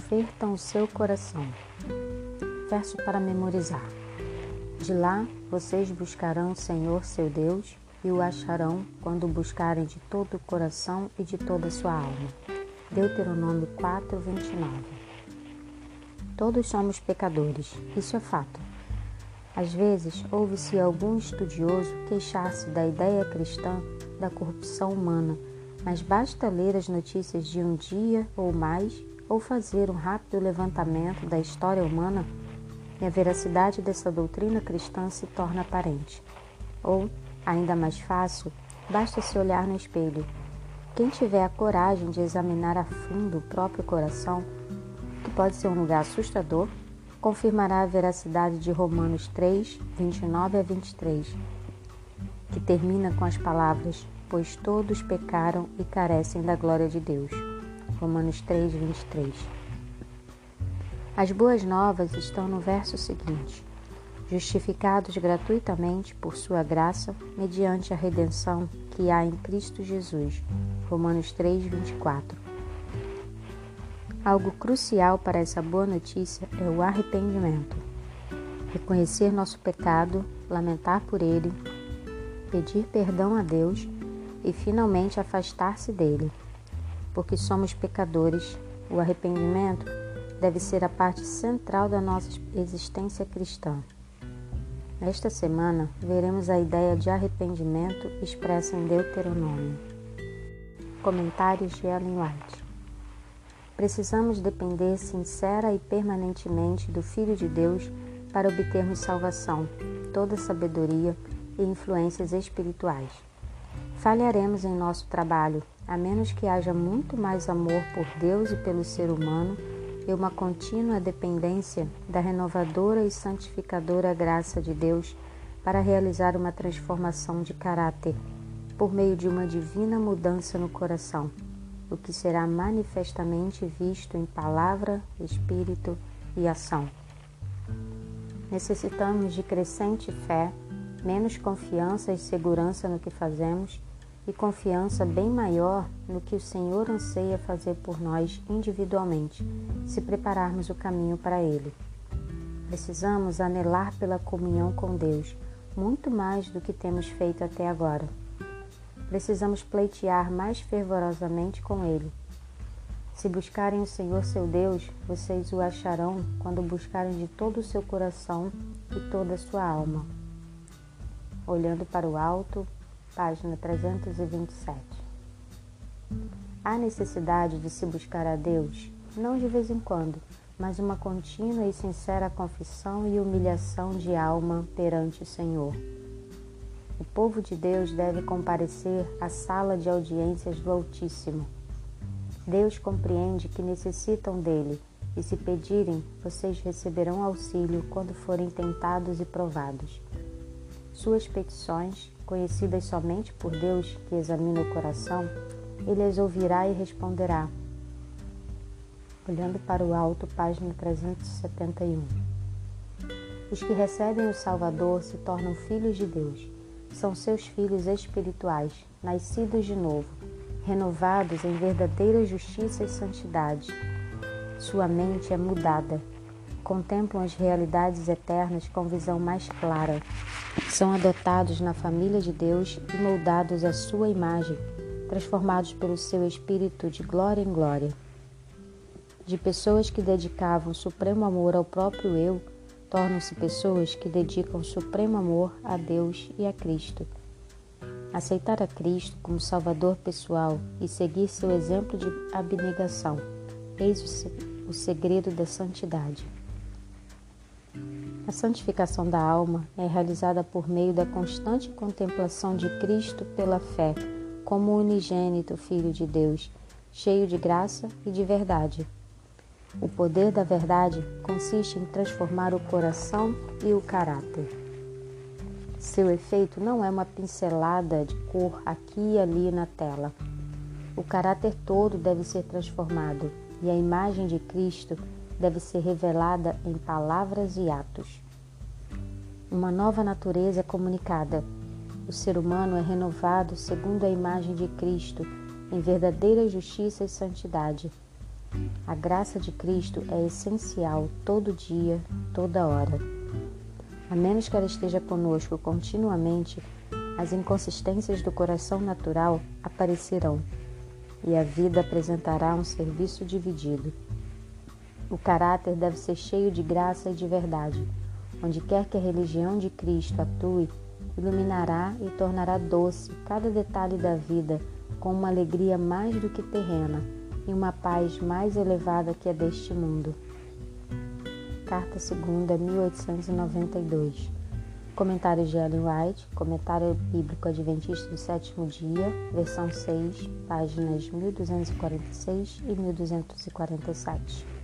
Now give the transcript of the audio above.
convertam o seu coração. Verso para memorizar. De lá vocês buscarão o Senhor seu Deus e o acharão quando buscarem de todo o coração e de toda a sua alma. Deuteronômio 4, 29. Todos somos pecadores, isso é fato. Às vezes, ouve-se algum estudioso queixar-se da ideia cristã da corrupção humana, mas basta ler as notícias de um dia ou mais ou fazer um rápido levantamento da história humana e a veracidade dessa doutrina cristã se torna aparente. Ou, ainda mais fácil, basta se olhar no espelho. Quem tiver a coragem de examinar a fundo o próprio coração, que pode ser um lugar assustador, confirmará a veracidade de Romanos 3, 29 a 23, que termina com as palavras: Pois todos pecaram e carecem da glória de Deus. Romanos 3, 23. As boas novas estão no verso seguinte: Justificados gratuitamente por Sua graça, mediante a redenção que há em Cristo Jesus. Romanos 3, 24. Algo crucial para essa boa notícia é o arrependimento. Reconhecer nosso pecado, lamentar por ele, pedir perdão a Deus e finalmente afastar-se dele. Porque somos pecadores, o arrependimento deve ser a parte central da nossa existência cristã. Nesta semana, veremos a ideia de arrependimento expressa em Deuteronômio. Comentários de Ellen White. Precisamos depender sincera e permanentemente do Filho de Deus para obtermos salvação, toda sabedoria e influências espirituais. Falharemos em nosso trabalho, a menos que haja muito mais amor por Deus e pelo ser humano e uma contínua dependência da renovadora e santificadora graça de Deus para realizar uma transformação de caráter por meio de uma divina mudança no coração o que será manifestamente visto em palavra, espírito e ação. Necessitamos de crescente fé, menos confiança e segurança no que fazemos e confiança bem maior no que o Senhor anseia fazer por nós individualmente, se prepararmos o caminho para Ele. Precisamos anelar pela comunhão com Deus, muito mais do que temos feito até agora precisamos pleitear mais fervorosamente com Ele. Se buscarem o Senhor seu Deus, vocês o acharão quando buscarem de todo o seu coração e toda a sua alma. Olhando para o alto, página 327. Há necessidade de se buscar a Deus, não de vez em quando, mas uma contínua e sincera confissão e humilhação de alma perante o Senhor. O povo de Deus deve comparecer à sala de audiências do Altíssimo. Deus compreende que necessitam dele, e se pedirem, vocês receberão auxílio quando forem tentados e provados. Suas petições, conhecidas somente por Deus que examina o coração, ele as ouvirá e responderá. Olhando para o alto, página 371. Os que recebem o Salvador se tornam filhos de Deus são seus filhos espirituais, nascidos de novo, renovados em verdadeira justiça e santidade. Sua mente é mudada, contemplam as realidades eternas com visão mais clara. São adotados na família de Deus e moldados à sua imagem, transformados pelo seu espírito de glória em glória. De pessoas que dedicavam supremo amor ao próprio eu, tornam-se pessoas que dedicam supremo amor a Deus e a Cristo. Aceitar a Cristo como Salvador pessoal e seguir seu exemplo de abnegação, eis o segredo da santidade. A santificação da alma é realizada por meio da constante contemplação de Cristo pela fé, como unigênito Filho de Deus, cheio de graça e de verdade. O poder da verdade consiste em transformar o coração e o caráter. Seu efeito não é uma pincelada de cor aqui e ali na tela. O caráter todo deve ser transformado e a imagem de Cristo deve ser revelada em palavras e atos. Uma nova natureza é comunicada. O ser humano é renovado segundo a imagem de Cristo, em verdadeira justiça e santidade A graça de Cristo é essencial todo dia, toda hora. A menos que ela esteja conosco continuamente, as inconsistências do coração natural aparecerão e a vida apresentará um serviço dividido. O caráter deve ser cheio de graça e de verdade. Onde quer que a religião de Cristo atue, iluminará e tornará doce cada detalhe da vida com uma alegria mais do que terrena e uma paz mais elevada que a deste mundo. Carta 2, 1892. Comentário de Ellen White, Comentário Bíblico Adventista do Sétimo Dia, versão 6, páginas 1246 e 1247.